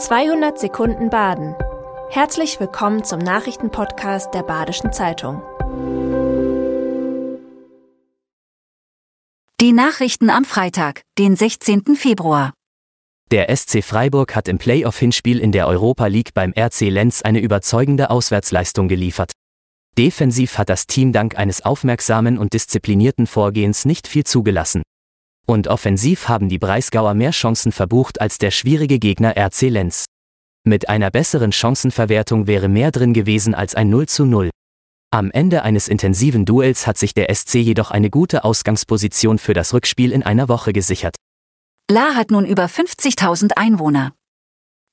200 Sekunden Baden. Herzlich willkommen zum Nachrichtenpodcast der Badischen Zeitung. Die Nachrichten am Freitag, den 16. Februar. Der SC Freiburg hat im Playoff-Hinspiel in der Europa League beim RC Lenz eine überzeugende Auswärtsleistung geliefert. Defensiv hat das Team dank eines aufmerksamen und disziplinierten Vorgehens nicht viel zugelassen. Und offensiv haben die Breisgauer mehr Chancen verbucht als der schwierige Gegner RC Lenz. Mit einer besseren Chancenverwertung wäre mehr drin gewesen als ein 0 zu 0. Am Ende eines intensiven Duells hat sich der SC jedoch eine gute Ausgangsposition für das Rückspiel in einer Woche gesichert. La hat nun über 50.000 Einwohner.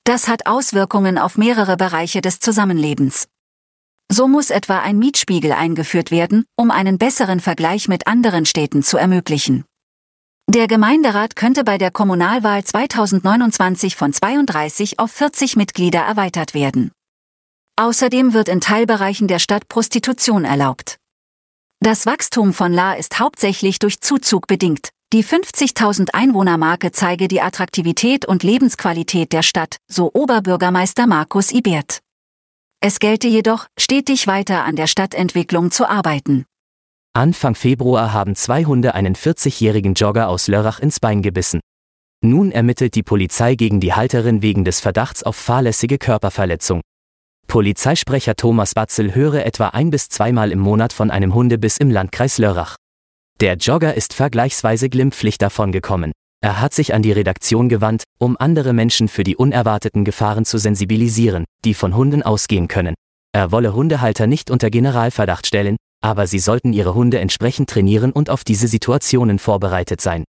Das hat Auswirkungen auf mehrere Bereiche des Zusammenlebens. So muss etwa ein Mietspiegel eingeführt werden, um einen besseren Vergleich mit anderen Städten zu ermöglichen. Der Gemeinderat könnte bei der Kommunalwahl 2029 von 32 auf 40 Mitglieder erweitert werden. Außerdem wird in Teilbereichen der Stadt Prostitution erlaubt. Das Wachstum von La ist hauptsächlich durch Zuzug bedingt. Die 50.000 Einwohnermarke zeige die Attraktivität und Lebensqualität der Stadt, so Oberbürgermeister Markus Ibert. Es gelte jedoch, stetig weiter an der Stadtentwicklung zu arbeiten. Anfang Februar haben zwei Hunde einen 40-jährigen Jogger aus Lörrach ins Bein gebissen. Nun ermittelt die Polizei gegen die Halterin wegen des Verdachts auf fahrlässige Körperverletzung. Polizeisprecher Thomas Batzel höre etwa ein bis zweimal im Monat von einem Hundebiss im Landkreis Lörrach. Der Jogger ist vergleichsweise glimpflich davongekommen. Er hat sich an die Redaktion gewandt, um andere Menschen für die unerwarteten Gefahren zu sensibilisieren, die von Hunden ausgehen können. Er wolle Hundehalter nicht unter Generalverdacht stellen, aber sie sollten ihre Hunde entsprechend trainieren und auf diese Situationen vorbereitet sein.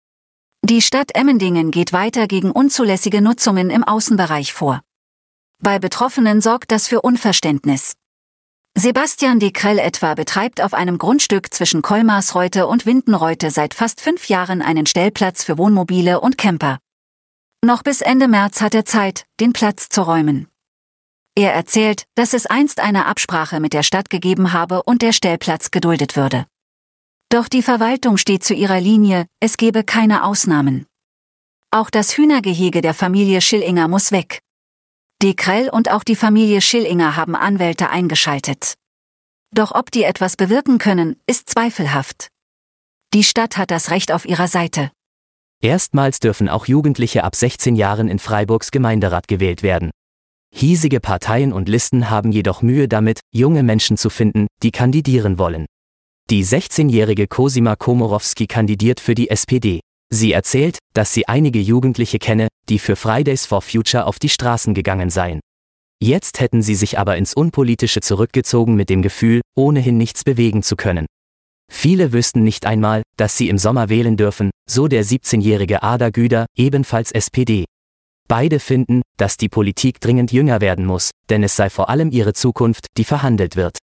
Die Stadt Emmendingen geht weiter gegen unzulässige Nutzungen im Außenbereich vor. Bei Betroffenen sorgt das für Unverständnis. Sebastian de Krell etwa betreibt auf einem Grundstück zwischen Kolmarsreute und Windenreute seit fast fünf Jahren einen Stellplatz für Wohnmobile und Camper. Noch bis Ende März hat er Zeit, den Platz zu räumen. Er erzählt, dass es einst eine Absprache mit der Stadt gegeben habe und der Stellplatz geduldet würde. Doch die Verwaltung steht zu ihrer Linie, es gebe keine Ausnahmen. Auch das Hühnergehege der Familie Schillinger muss weg. Die Krell und auch die Familie Schillinger haben Anwälte eingeschaltet. Doch ob die etwas bewirken können, ist zweifelhaft. Die Stadt hat das Recht auf ihrer Seite. Erstmals dürfen auch Jugendliche ab 16 Jahren in Freiburgs Gemeinderat gewählt werden. Hiesige Parteien und Listen haben jedoch Mühe damit, junge Menschen zu finden, die kandidieren wollen. Die 16-jährige Cosima Komorowski kandidiert für die SPD. Sie erzählt, dass sie einige Jugendliche kenne, die für Fridays for Future auf die Straßen gegangen seien. Jetzt hätten sie sich aber ins Unpolitische zurückgezogen mit dem Gefühl, ohnehin nichts bewegen zu können. Viele wüssten nicht einmal, dass sie im Sommer wählen dürfen, so der 17-jährige Ada Güder, ebenfalls SPD. Beide finden, dass die Politik dringend jünger werden muss, denn es sei vor allem ihre Zukunft, die verhandelt wird.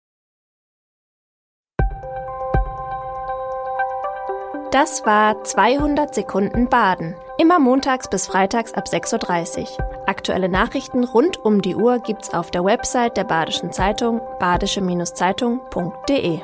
Das war 200 Sekunden Baden. Immer montags bis freitags ab 6.30 Uhr. Aktuelle Nachrichten rund um die Uhr gibt's auf der Website der Badischen Zeitung badische-zeitung.de.